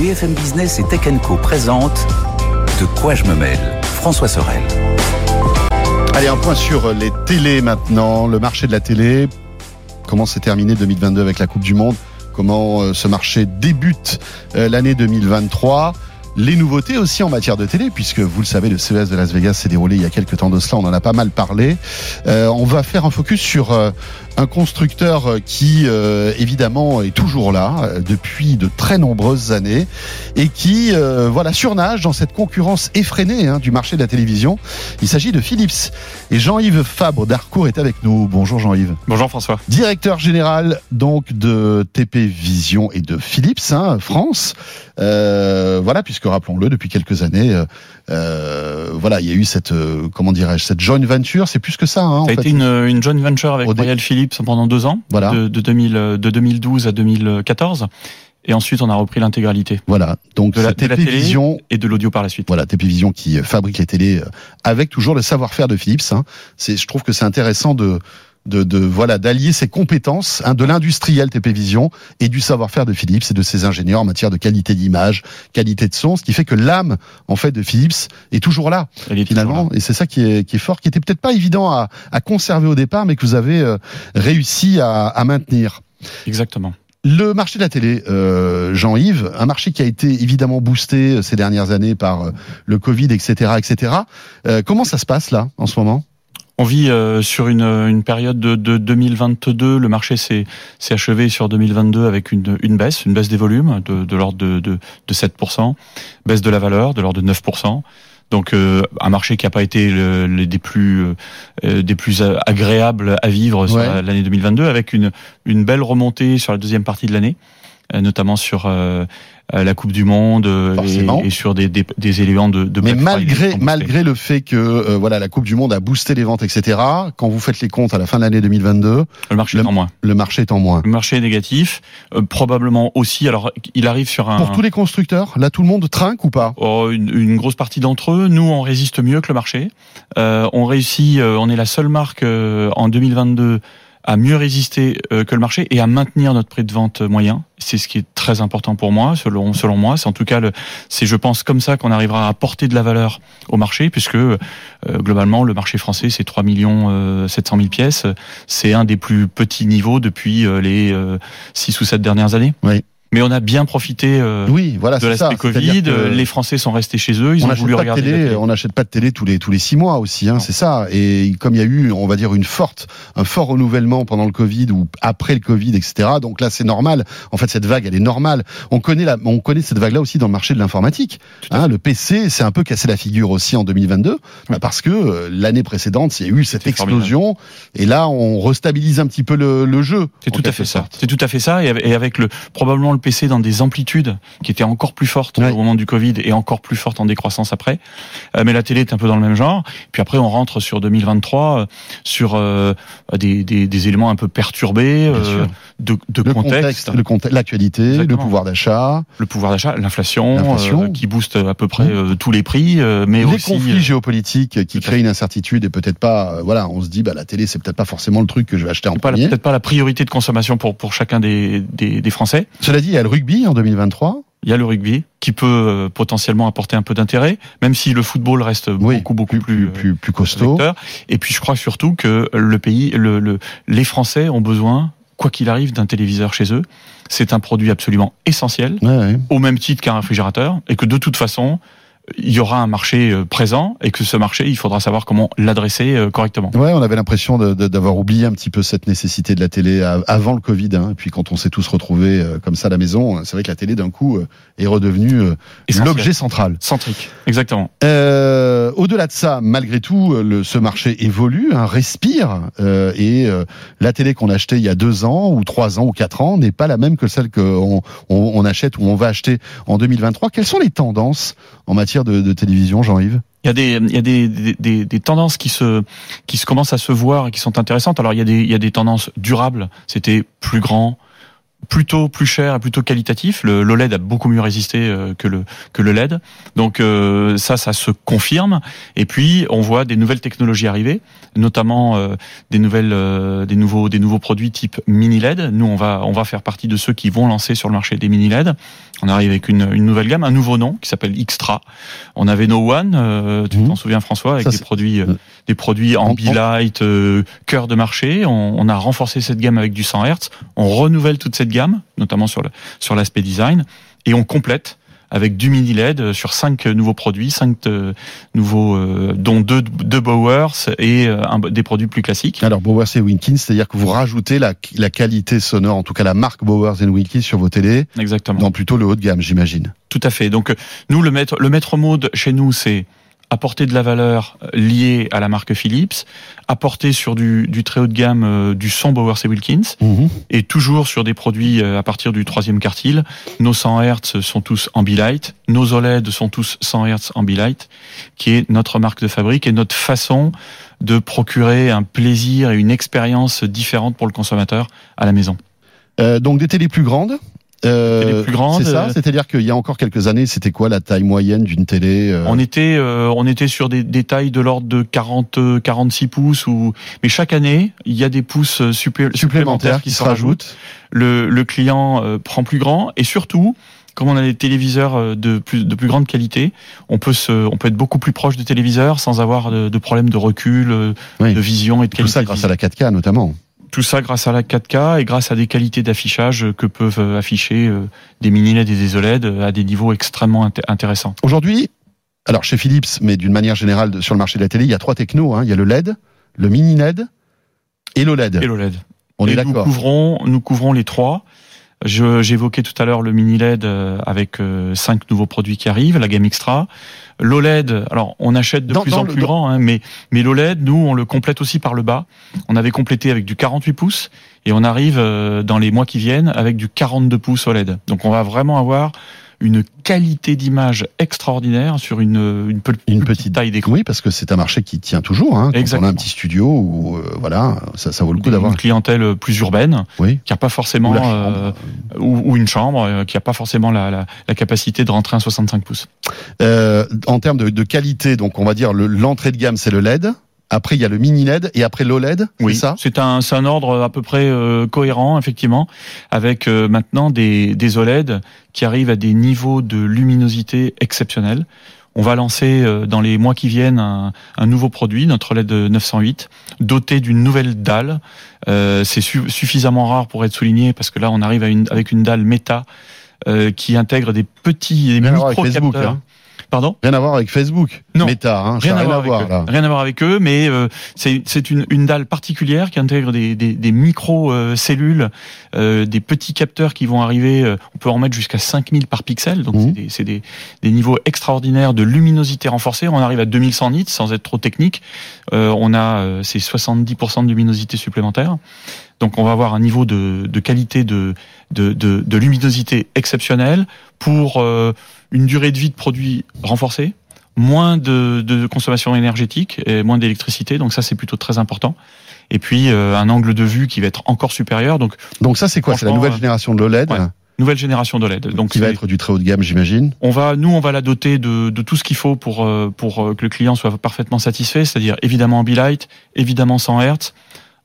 BFM Business et Tech Co présente De quoi je me mêle François Sorel. Allez, un point sur les télés maintenant, le marché de la télé. Comment s'est terminé 2022 avec la Coupe du Monde? Comment euh, ce marché débute euh, l'année 2023 les nouveautés aussi en matière de télé, puisque vous le savez, le CES de Las Vegas s'est déroulé il y a quelques temps de cela, on en a pas mal parlé. Euh, on va faire un focus sur un constructeur qui, euh, évidemment, est toujours là euh, depuis de très nombreuses années et qui, voilà, surnage dans cette concurrence effrénée hein, du marché de la télévision. Il s'agit de Philips. Et Jean-Yves Fabre d'Arcourt est avec nous. Bonjour Jean-Yves. Bonjour François. Directeur général donc de TP Vision et de Philips hein, France. voilà, puisque rappelons-le, depuis quelques années, euh, euh, voilà, il y a eu cette, euh, comment dirais-je, cette joint venture. C'est plus que ça. Hein, ça a été une, une joint venture avec Royal Philips pendant deux ans, voilà. de, de, 2000, de 2012 à 2014. Et ensuite, on a repris l'intégralité. Voilà. Donc, de la, télévision et de l'audio par la suite. Voilà, Vision qui fabrique les télés avec toujours le savoir-faire de Philips. Hein. C'est, je trouve que c'est intéressant de de, voilà d'allier ses compétences hein, de l'industriel TP Vision et du savoir-faire de Philips et de ses ingénieurs en matière de qualité d'image, qualité de son, ce qui fait que l'âme en fait de Philips est toujours là finalement et c'est ça qui est, qui est fort, qui était peut-être pas évident à, à, conserver au départ, mais que vous avez euh, réussi à, à maintenir. Exactement. Le marché de la télé, euh, Jean-Yves, un marché qui a été évidemment boosté euh, ces dernières années par euh, le Covid, etc., etc. Euh, comment ça se passe là en ce moment? On vit euh, sur une, une, période de, de 2022. Le marché s'est achevé sur 2022 avec une, une, baisse, une baisse des volumes de, de l'ordre de, de, de 7%, baisse de la valeur de l'ordre de 9%. Donc euh, un marché qui n'a pas été le, des plus euh, des plus agréables à vivre sur l'année 2022, avec une une belle remontée sur la deuxième partie de l'année, notamment sur euh, la Coupe du Monde euh, et, et, sur des, des, des éléments de, de Mais malgré malgré le fait que euh, voilà la Coupe du Monde a boosté les ventes, etc. Quand vous faites les comptes à la fin de l'année 2022, le marché est en moins. Le marché est en moins. Le marché est négatif, probablement aussi. Alors il arrive sur un. Pour tous les constructeurs, là tout le monde trinque ou pas? Oh, une, une, grosse partie d'entre eux. Nous on résiste mieux que le marché. on réussit. on est la seule marque en 2022 à mieux résister euh, que le marché et à maintenir notre prix de vente moyen. C'est ce qui est très important pour moi, selon selon moi. C'est en tout cas, c'est je pense comme ça qu'on arrivera à apporter de la valeur au marché, puisque euh, globalement le marché français c'est 3 millions euh, 700 000 pièces. C'est un des plus petits niveaux depuis euh, les 6 ou 7 dernières années. Oui. Mais on a bien profité euh, oui, voilà, de l'aspect Covid. Les Français sont restés chez eux. Ils on ont voulu regarder. Télé, on n'achète pas de télé tous les tous les six mois aussi. Hein, c'est ça. Et comme il y a eu, on va dire une forte, un fort renouvellement pendant le Covid ou après le Covid, etc. Donc là, c'est normal. En fait, cette vague, elle est normale. On connaît la, on connaît cette vague-là aussi dans le marché de l'informatique. Hein, le PC, c'est un peu cassé la figure aussi en 2022, bah, parce que euh, l'année précédente, il y a eu cette explosion. Et là, on restabilise un petit peu le, le jeu. C'est tout à fait ça. C'est tout à fait ça. Et avec le probablement le PC dans des amplitudes qui étaient encore plus fortes au moment du Covid et encore plus fortes en décroissance après. Euh, mais la télé est un peu dans le même genre. Puis après, on rentre sur 2023 euh, sur euh, des, des, des, éléments un peu perturbés de, de le contexte, contexte l'actualité, le pouvoir d'achat, le pouvoir d'achat, l'inflation, qui booste à peu près tous les prix, mais les aussi conflits géopolitiques qui créent une incertitude et peut-être pas. voilà, on se dit bah la télé c'est peut-être pas forcément le truc que je vais acheter en premier. Peut-être pas la priorité de consommation pour pour chacun des, des, des Français. Cela dit, il y a le rugby en 2023 il y a le rugby qui peut euh, potentiellement apporter un peu d'intérêt, même si le football reste beaucoup beaucoup plus plus, plus, costaud. Et puis je crois surtout que le pays, le, le les Français ont besoin, quoi qu'il arrive, d'un téléviseur chez eux. C'est un produit absolument essentiel, au même titre qu'un réfrigérateur, et que de toute façon, il y aura un marché euh, présent et que ce marché, il faudra savoir comment l'adresser euh, correctement. Ouais, on avait l'impression d'avoir oublié un petit peu cette nécessité de la télé avant le Covid. Hein. Et puis quand on s'est tous retrouvés euh, comme ça à la maison, c'est vrai que la télé d'un coup est redevenue l'objet central. Centrique, exactement. Euh, Au-delà de ça, malgré tout, le, ce marché évolue, hein, respire, euh, et la télé qu'on achetait il y a deux ans ou trois ans ou quatre ans n'est pas la même que celle qu'on on, on achète ou on va acheter en 2023. Quelles sont les tendances en matière de, télévision, Jean-Yves? Il y a des il y a des, des, tendances qui se qui se commencent à se voir et qui sont intéressantes. Alors il y a des il y a des tendances durables. C'était plus grand, plutôt plus cher et plutôt qualitatif. Le l'OLED a beaucoup mieux résisté euh, que le que le LED. Donc euh, ça, ça se confirme. Et puis on voit des nouvelles technologies arriver, notamment euh, des nouvelles, des nouveaux des nouveaux produits type mini LED. Nous, on va on va faire partie de ceux qui vont lancer sur le marché des mini LED. On arrive avec une, une nouvelle gamme, un nouveau nom qui s'appelle Xtra. On avait No One, tu mmh. t'en souviens François, avec des produits des produits Ambilight, cœur de marché. On, on a renforcé cette gamme avec du 100 Hz. On renouvelle toute cette gamme, notamment sur le, sur l'aspect design, et on complète avec du mini LED sur cinq nouveaux produits, cinq euh, nouveaux, euh, dont deux, deux Bowers et euh, des produits plus classiques. Alors Bowers et Wilkins, c'est-à-dire que vous rajoutez la, la qualité sonore, en tout cas la marque Bowers et Wilkins sur vos télés, exactement, dans plutôt le haut de gamme, j'imagine. Tout à fait. Donc nous le maître, le maître mode chez nous, c'est apporter de la valeur liée à la marque Philips, apporter sur du, du très haut de gamme euh, du son Bowers et Wilkins, mhm. et toujours sur des produits euh, à partir du troisième quartile. Nos 100 Hz sont tous Ambilight, nos OLED sont tous 100 Hz Ambilight, qui est notre marque de fabrique et notre façon de procurer un plaisir et une expérience différente pour le consommateur à la maison. Euh, donc des télés plus grandes euh, plus. C'est ça, euh, c'est-à-dire qu'il y a encore quelques années, c'était quoi la taille moyenne d'une télé euh On était, euh, on était sur des, des, tailles de l'ordre de 40, 46 pouces. Ou mais chaque année, il y a des pouces supplémentaires, qui, se rajoutent. Le, le client prend plus grand et surtout, comme on a des téléviseurs de plus de plus grande qualité, on peut se, on peut être beaucoup plus proche des téléviseurs sans avoir de, de problème de recul, de vision et de qualité. Tout ça grâce à la 4K notamment. Tout ça grâce à la 4K et grâce à des qualités d'affichage que peuvent afficher euh, des mini LED et des OLED à des niveaux extrêmement intéressants. Aujourd'hui, alors chez Philips, mais d'une manière générale sur le marché de la télé, il y a trois technos. Hein. Il y a le LED, le mini LED et l'OLED. Et l'OLED. On est d'accord. Nous couvrons, nous couvrons les trois. J'évoquais tout à l'heure le mini LED avec cinq nouveaux produits qui arrivent, la gamme Extra. L'OLED, alors on achète de plus en plus grand, hein, mais, mais l'OLED, nous, on le complète aussi par le bas. On avait complété avec du 48 pouces et on arrive euh, dans les mois qui viennent avec du 42 pouces OLED. Donc on va vraiment avoir une qualité d'image extraordinaire sur une, une, petite, taille d'écran. Oui, parce que c'est un marché qui tient toujours. Hein, Exactement. on a un petit studio où euh, voilà, ça, ça vaut le coup d'avoir une clientèle plus urbaine, oui. qui a pas forcément ou, euh, ou, une chambre, euh, qui a pas forcément la, la, la, capacité de rentrer un 65 pouces. Euh, en termes de, de, qualité, donc on va dire l'entrée de gamme, c'est le LED. Après, il y a le mini LED et après l'OLED. Oui, ça? C'est un, un ordre à peu près euh, cohérent, effectivement, avec euh, maintenant des, des OLED qui arrivent à des niveaux de luminosité exceptionnels. On va lancer euh, dans les mois qui viennent un, un, nouveau produit, notre LED 908, doté d'une nouvelle dalle. C'est suffisamment rare pour être souligné parce que là, on arrive à une, avec une dalle méta qui intègre des petits des micro capteurs. Hein. Pardon Rien à voir avec Facebook. Non. Meta, hein, rien, à voir, avec eux. rien à voir avec eux, mais euh, c'est une, une dalle particulière qui intègre des, des, des micro-cellules, euh, des petits capteurs qui vont arriver, euh, on peut en mettre jusqu'à 5000 par pixel, donc mmh. c'est des, des, niveaux extraordinaires de luminosité renforcée. On arrive à 2100 nits sans être trop technique. Euh, on a ces 70% de luminosité supplémentaire. Donc on va avoir un niveau de, de qualité de, de, de, de, luminosité exceptionnel pour une durée de vie de produit renforcée, moins de, de consommation énergétique et moins d'électricité. Donc ça, c'est plutôt très important. Et puis euh, un angle de vue qui va être encore supérieur. Donc, donc ça, c'est quoi? C'est la nouvelle génération de l'OLED Nouvelle génération d'OLED. Donc qui va être du très haut de gamme, j'imagine. On va, nous, on va la doter de, de tout ce qu'il faut pour euh, pour euh, que le client soit parfaitement satisfait, c'est-à-dire évidemment Ambilight, évidemment 100 Hz,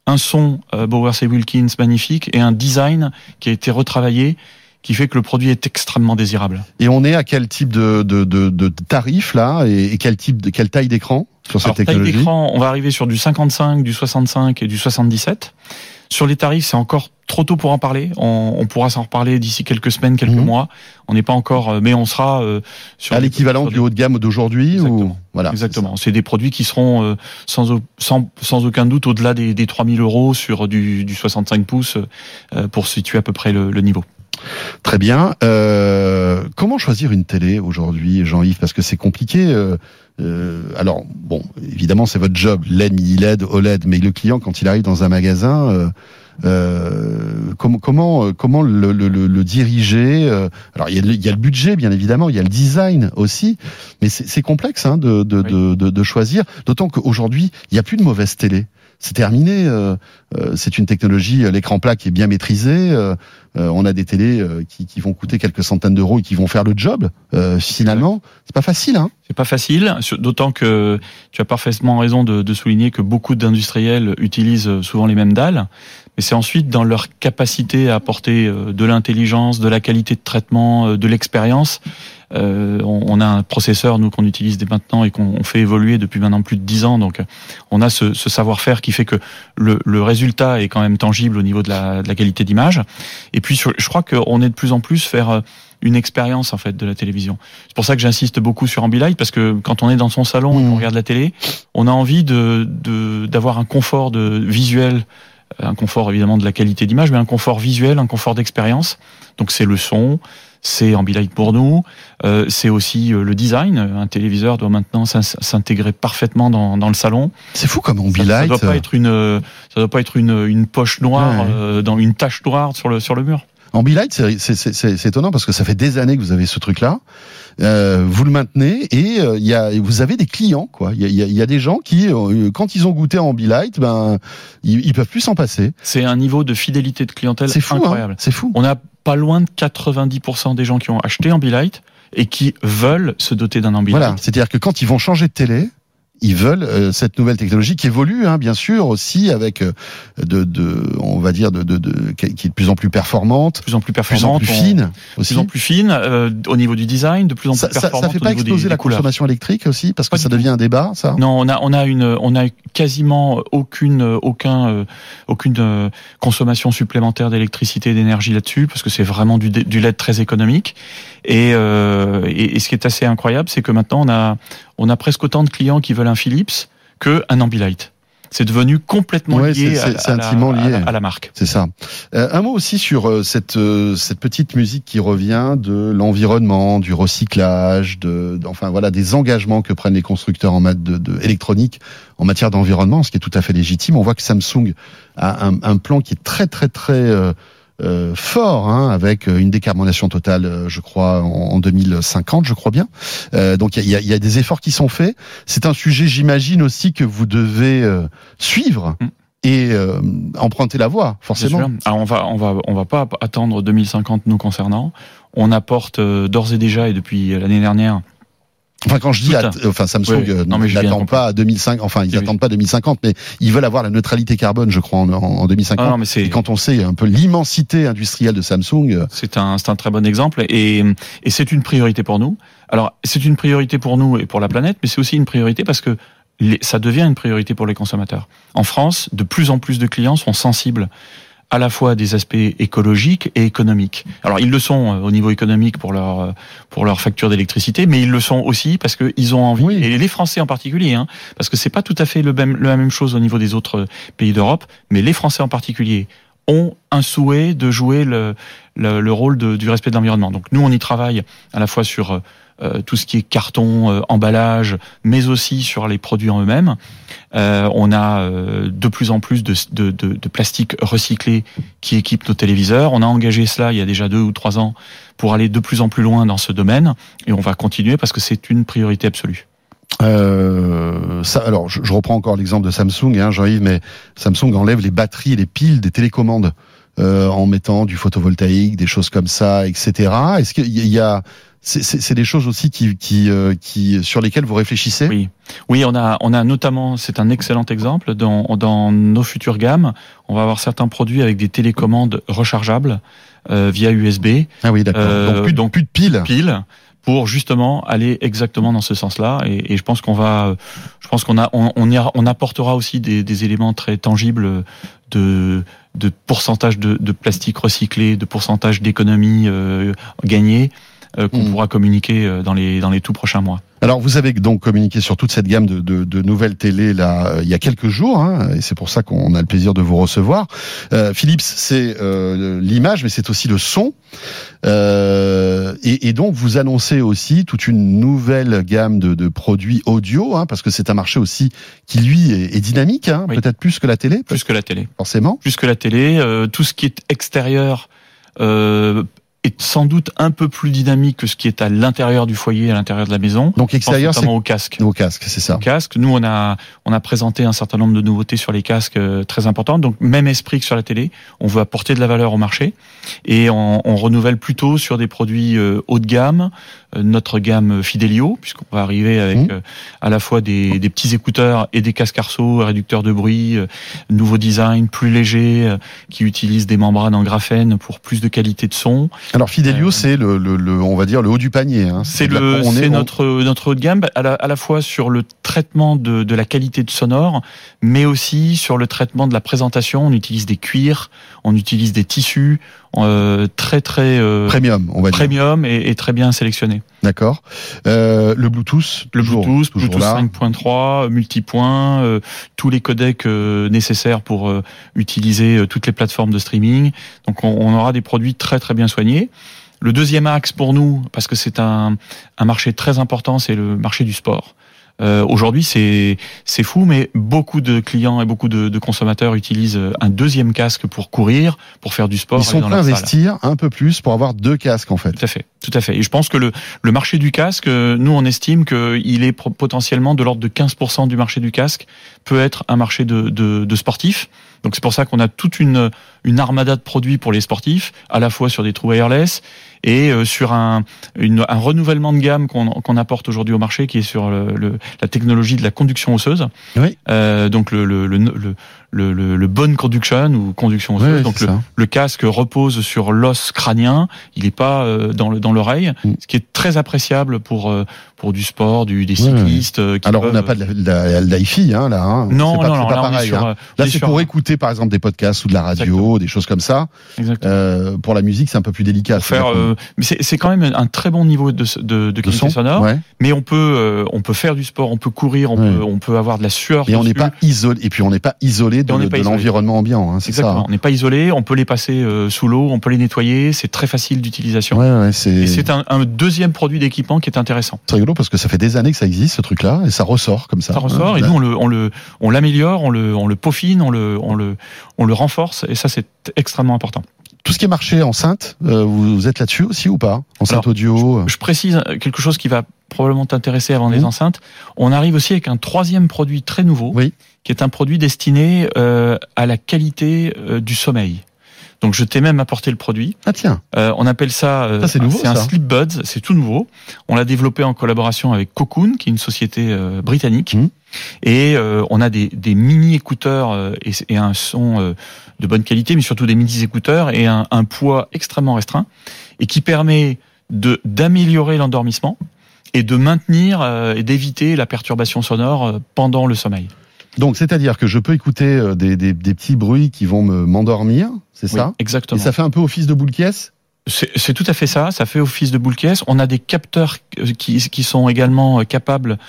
un son Bowers et Wilkins magnifique et un design qui a été retravaillé qui fait que le produit est extrêmement désirable. Et on est à quel type de, de, de, de tarif là et, quel type de quelle taille d'écran? Sur cette technologie Taille d'écran, on va arriver sur du 55, du 65 et du 77. Sur les tarifs, c'est encore trop tôt pour en parler. On, on pourra s'en reparler d'ici quelques semaines, quelques mhm. mois. On n'est pas encore, euh, mais on sera euh, sur à l'équivalent du haut de gamme d'aujourd'hui. Ou... Voilà. Exactement. C'est des produits qui seront euh, sans, sans, sans aucun doute au-delà des, des 3000 euros sur du, du 65 pouces pour situer à peu près le, le niveau. Très bien. Euh, comment choisir une télé aujourd'hui, Jean-Yves? Parce que c'est compliqué. Euh, euh, alors, bon, évidemment, c'est votre job, LED, mini LED, OLED, mais le client, quand il arrive dans un magasin, comment comment comment le, le, le, diriger Alors, il y, a le, il y, a le, budget, bien évidemment, il y a le design aussi, mais c'est complexe hein, de, de, de, de, choisir. D'autant qu'aujourd'hui, il n'y a plus de mauvaise télé. C'est terminé. Euh, euh, c'est une technologie, l'écran plat qui est bien maîtrisé. on a des télés qui, vont coûter quelques centaines d'euros et qui vont faire le job. finalement, c'est pas facile. Hein c'est pas facile, d'autant que tu as parfaitement raison de, de souligner que beaucoup d'industriels utilisent souvent les mêmes dalles. Mais c'est ensuite dans leur capacité à apporter de l'intelligence, de la qualité de traitement, de l'expérience euh, on, a un processeur nous qu'on utilise dès maintenant et qu'on fait évoluer depuis maintenant plus de 10 ans. Donc on a ce, savoir-faire qui fait que le, résultat est quand même tangible au niveau de la, qualité d'image. Et puis je crois qu'on est de plus en plus faire euh, une expérience en fait de la télévision. C'est pour ça que j'insiste beaucoup sur Ambilight parce que quand on est dans son salon et qu'on mmh. regarde la télé, on a envie de d'avoir un confort de visuel, un confort évidemment de la qualité d'image, mais un confort visuel, un confort d'expérience. Donc c'est le son, c'est Ambilight pour nous. Euh, c'est aussi euh, le design. Un téléviseur doit maintenant s'intégrer parfaitement dans, dans, le salon. C'est fou comme Ambilight. Ça, ça doit pas être une, ça doit pas être une, une poche noire euh, dans une tache noire sur le sur le mur. Ambilight, c'est étonnant parce que ça fait des années que vous avez ce truc-là. Euh, vous le maintenez et euh, il y a, vous avez des clients quoi. Il y a, y a, des gens qui, euh, quand ils ont goûté Ambilight, ben ils, ils peuvent plus s'en passer. C'est un niveau de fidélité de clientèle hein. incroyable. c'est fou. On a pas loin de 90% des gens qui ont acheté Ambilight et qui veulent se doter d'un Ambilight. Voilà, c'est-à-dire que quand ils vont changer de télé, ils veulent euh, cette nouvelle technologie qui évolue, hein, bien sûr, aussi avec euh, de, de, on va dire, de, de, de, qui est de plus en plus performante, de plus en plus performante, plus, fine, de plus en plus fine euh, au niveau du design, de plus en plus performante. Ça, ça fait pas exploser la consommation électrique aussi, parce que ça devient un débat, ça? Non, on a on a une on a quasiment aucune aucun aucune consommation supplémentaire d'électricité et d'énergie là-dessus, parce que c'est vraiment du, du LED très économique. Et, et, et ce qui est assez incroyable, c'est que maintenant on a on a presque autant de clients qui veulent un Philips qu'un Ambilight c'est devenu complètement lié, à, la, à, la, marque. C'est ça. Euh, un mot aussi sur euh, cette euh, cette petite musique qui revient de l'environnement, du recyclage, de, enfin voilà des engagements que prennent les constructeurs en matière de, de, électronique en matière d'environnement, ce qui est tout à fait légitime. On voit que Samsung a un, un plan qui est très très très euh, fort, hein, avec une décarbonation totale, euh, je crois, en, 2050, je crois bien. Euh, donc il y a, y a, des efforts qui sont faits. C'est un sujet, j'imagine aussi que vous devez suivre. Mm. Et emprunter la voie, forcément. Alors on va, on va, on va pas attendre 2050 nous concernant. On apporte d'ores et déjà et depuis l'année dernière Enfin, quand je dis, enfin, Samsung euh, n'attend pas 2005, enfin, ils n'attendent pas 2050, mais ils veulent avoir la neutralité carbone, je crois, en, en 2050. Ah mais et quand on sait un peu l'immensité industrielle de Samsung, euh, c'est un, c'est un très bon exemple, et, et c'est une priorité pour nous. Alors, c'est une priorité pour nous et pour la planète, mais c'est aussi une priorité parce que ça devient une priorité pour les consommateurs. En France, de plus en plus de clients sont sensibles à la fois des aspects écologiques et économiques. Alors ils le sont euh, au niveau économique pour leur euh, pour leur facture d'électricité, mais ils le sont aussi parce qu'ils ont envie et les Français en particulier, hein, parce que c'est pas tout à fait le même, la même chose au niveau des autres pays d'Europe, mais les Français en particulier ont un souhait de jouer le, le, le rôle de, du respect de l'environnement. Donc nous on y travaille à la fois sur euh, euh, tout ce qui est carton, euh, emballage, mais aussi sur les produits en eux-mêmes. Euh, on a de plus en plus de, de, de, de plastique recyclé qui équipe nos téléviseurs. On a engagé cela il y a déjà deux ou trois ans pour aller de plus en plus loin dans ce domaine, et on va continuer parce que c'est une priorité absolue. Euh, ça, alors, je, reprends encore l'exemple de Samsung, hein, Jean-Yves, mais Samsung enlève les batteries et les piles des télécommandes euh, en mettant du photovoltaïque, des choses comme ça, etc. Est-ce qu'il y a c'est des choses aussi qui, qui, euh, qui, sur lesquelles vous réfléchissez? Oui, oui, on a, on a notamment, c'est un excellent exemple dans, dans nos futures gammes. On va avoir certains produits avec des télécommandes rechargeables euh, via USB. Ah oui, d'accord. Euh, donc, plus, donc plus de piles. Piles pour justement aller exactement dans ce sens-là. Et, et, je pense qu'on va, je pense qu'on a, on, on, on apportera aussi des, des, éléments très tangibles de, de pourcentage de, de plastique recyclé, de pourcentage d'économie euh, gagnée qu'on mm. pourra communiquer euh, dans les dans les tout prochains mois. Alors vous avez donc communiqué sur toute cette gamme de, de, de nouvelles télé là euh, il y a quelques jours, hein, et c'est pour ça qu'on a le plaisir de vous recevoir. Euh, Philips, c'est euh, l'image, mais c'est aussi le son, euh, et, et, donc vous annoncez aussi toute une nouvelle gamme de, de produits audio, hein, parce que c'est un marché aussi qui lui est, est dynamique, hein, peut-être plus que la télé. Plus que la télé, forcément. Plus que la télé, tout ce qui est extérieur. Euh, est sans doute un peu plus dynamique que ce qui est à l'intérieur du foyer, à l'intérieur de la maison. Donc extérieur, c'est au casque. Au casque, c'est ça. Au casque. Nous, on a on a présenté un certain nombre de nouveautés sur les casques euh, très importantes. Donc même esprit que sur la télé, on veut apporter de la valeur au marché et on, on renouvelle plutôt sur des produits euh, haut de gamme, notre gamme Fidelio, puisqu'on va arriver avec mmh. à la fois des, des, petits écouteurs et des casques arceaux, réducteurs de bruit, nouveau design, plus léger, qui utilisent des membranes en graphène pour plus de qualité de son. Alors Fidelio, c'est le, le, le, on va dire le haut du panier. Hein. C'est le, c'est notre notre haut de gamme à la, à la fois sur le traitement de, de la qualité de sonore, mais aussi sur le traitement de la présentation. On utilise des cuirs, on utilise des tissus euh, très très euh, premium, on va dire. Premium et, et très bien sélectionnés. D'accord. Euh, le Bluetooth, le Bluetooth, Bluetooth 5.3, multipoint, euh, tous les codecs euh, nécessaires pour utiliser toutes les plateformes de streaming. Donc on, on aura des produits très très bien soignés. Le deuxième axe pour nous, parce que c'est un, un marché très important, c'est le marché du sport. Euh, Aujourd'hui, c'est c'est fou, mais beaucoup de clients et beaucoup de, de, consommateurs utilisent un deuxième casque pour courir, pour faire du sport. Ils sont prêts à investir un peu plus pour avoir deux casques en fait. Tout à fait, tout à fait. Et je pense que le le marché du casque, nous on estime qu'il est potentiellement de l'ordre de 15% du marché du casque peut être un marché de, de, de sportifs. Donc c'est pour ça qu'on a toute une, une armada de produits pour les sportifs, à la fois sur des trous wireless et euh, sur un, une, un renouvellement de gamme qu'on apporte aujourd'hui au marché, qui est sur le, la technologie de la conduction osseuse. Oui. Euh, donc le, le, le, le, conduction ou conduction osseuse. Donc le, le, casque repose sur l'os crânien, il n'est pas euh, dans le dans l'oreille, mm. ce qui est très appréciable pour euh, pour du sport, du des cyclistes. Euh, Qui Alors on n'a pas de l'IFI hein, là. Hein. Non, pas, non, non, pas pareil. Sur, hein. Là c'est pour écouter par exemple des podcasts ou de la radio, Exactement. des choses comme ça. Euh, pour la musique c'est un peu plus délicat. Faire, euh, mais c'est quand même un très bon niveau de de, de sonore. Mais on peut on peut faire du sport, on peut courir, on peut on peut avoir de la sueur. Et on n'est pas isolé. Et puis on n'est pas isolé de, de l'environnement ambiant. Hein, Exactement. Ça, on n'est pas isolé, on peut les passer euh, sous l'eau, on peut les nettoyer, c'est très facile d'utilisation. Ouais, ouais, et c'est un, un, deuxième produit d'équipement qui est intéressant. C'est rigolo parce que ça fait des années que ça existe ce truc-là et ça ressort comme ça. Ça ressort hein, et nous on le on le on l'améliore, on le on le peaufine, on le on le on le renforce et ça c'est extrêmement important. Tout ce qui est marché enceinte, euh, vous êtes là-dessus aussi ou pas? Enceinte Alors, audio je, je, précise quelque chose qui va probablement t'intéresser avant mmh. les enceintes. On arrive aussi avec un troisième produit très nouveau, oui. Qui est un produit destiné euh, à la qualité euh, du sommeil. Donc je t'ai même apporté le produit. Ah tiens. Euh, on appelle ça. Euh, c'est nouveau. C'est un Sleep Buds. C'est tout nouveau. On l'a développé en collaboration avec Cocoon, qui est une société euh, britannique. Mmh. Et euh, on a des, des mini écouteurs euh, et, et, un son euh, de bonne qualité, mais surtout des mini écouteurs et un, un poids extrêmement restreint et qui permet de d'améliorer l'endormissement et de maintenir et d'éviter la perturbation sonore pendant le sommeil. Donc, c'est-à-dire que je peux écouter des, des, des petits bruits qui vont me m'endormir, c'est oui, ça? Exactement. Et ça fait un peu office de boule caisse c'est tout à fait ça, ça fait office de boule caisse. On a des capteurs qui, qui sont également capables,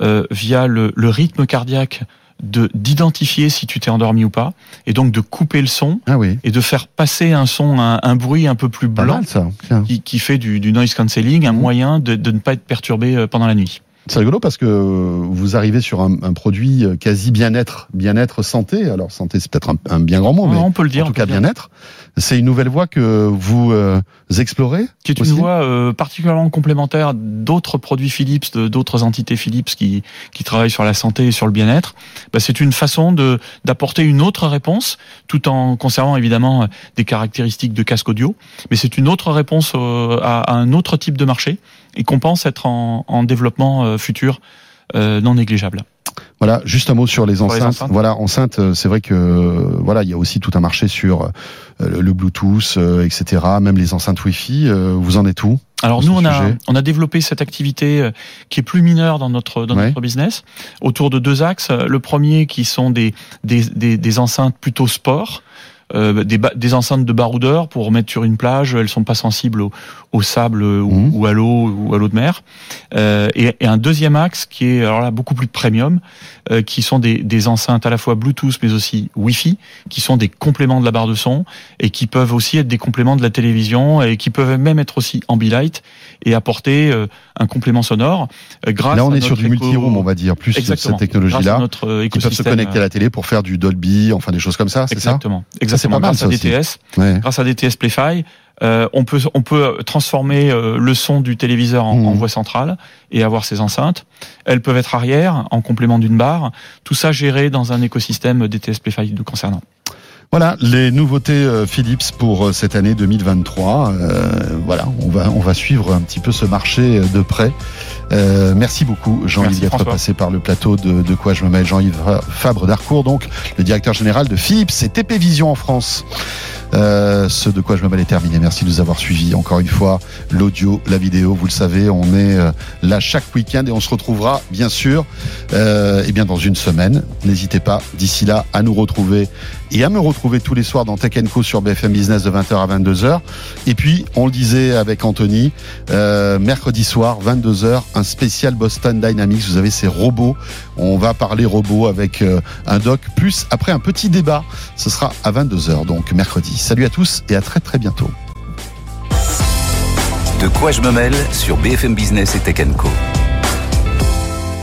euh, via le, le rythme cardiaque, de d'identifier si tu t'es endormi ou pas, et donc de couper le son, ah oui. et de faire passer un son, un, un bruit un peu plus blanc, mal, ça. Qui, qui, fait du, du, noise cancelling, un mmh. moyen de, de, ne pas être perturbé euh, pendant la nuit. C'est rigolo parce que vous arrivez sur un, un produit quasi bien-être, bien-être santé. Alors santé, c'est peut-être un, un, bien grand mot, mais on peut le dire, en tout cas bien-être. C'est une nouvelle voie que vous euh, explorez Qui est aussi une voie euh, particulièrement complémentaire d'autres produits Philips, d'autres entités Philips qui, qui travaillent sur la santé et sur le bien-être. Bah, c'est une façon de d'apporter une autre réponse, tout en conservant évidemment des caractéristiques de casque audio. Mais c'est une autre réponse euh, à, à, un autre type de marché et qu'on pense être en, en développement euh, futur euh, non négligeable. Voilà, juste un mot sur les enceintes. les enceintes. Voilà, enceintes, c'est vrai que voilà, il y a aussi tout un marché sur euh, le Bluetooth, euh, etc. Même les enceintes Wi-Fi. Euh, vous en êtes où alors nous, on a, on a développé cette activité qui est plus mineure dans notre dans ouais. notre business autour de deux axes. Le premier qui sont des des, des, des enceintes plutôt sport. Euh, des, des, enceintes de baroudeurs pour mettre sur une plage. Elles sont pas sensibles au, au sable ou, mmh. ou, à l'eau ou à l'eau de mer. Euh, et, et, un deuxième axe qui est alors là beaucoup plus premium, euh, qui sont des, des, enceintes à la fois Bluetooth mais aussi Wi-Fi, qui sont des compléments de la barre de son et qui peuvent aussi être des compléments de la télévision et qui peuvent même être aussi ambilight et apporter euh, un complément sonore euh, grâce. Là, on à est sur du multi-room, on va dire, plus Exactement. cette technologie-là, notre qui peuvent se connecter à la télé pour faire du Dolby, enfin des choses comme ça, c'est ça? Exactement. Exactement. Grâce à DTS, ouais. grâce à DTS Play-Fi, Euh, on peut on peut transformer euh, le son du téléviseur en, Mmh. en voix centrale et avoir ses enceintes. Elles peuvent être arrière en complément d'une barre. Tout ça géré dans un écosystème DTS Play de concernant. Voilà les nouveautés euh, Philips pour euh, cette année 2023. Euh, voilà, on va on va suivre un petit peu ce marché euh, de près. Euh, merci beaucoup Jean-Yves d'être passé par le plateau de, de quoi je me mêle. Jean-Yves Fabre d'Arcourt, donc le directeur général de Philips et TP Vision en France. Euh, ce de quoi je me mêle est terminé. Merci de nous avoir suivis. Encore une fois, l'audio, la vidéo, vous le savez, on est euh, là chaque week-end et on se retrouvera bien sûr euh, eh bien dans une semaine. N'hésitez pas d'ici là à nous retrouver et à me retrouver tous les soirs dans Tech Co sur BFM Business de 20h à 22h. Et puis, on le disait avec Anthony, euh, mercredi soir, 22h, un spécial Boston Dynamics. Vous avez ces robots. On va parler robots avec euh, un doc, plus après un petit débat. Ce sera à 22h, donc mercredi. Salut à et à très très bientôt. De quoi je me mêle sur BFM Business et Tech Co.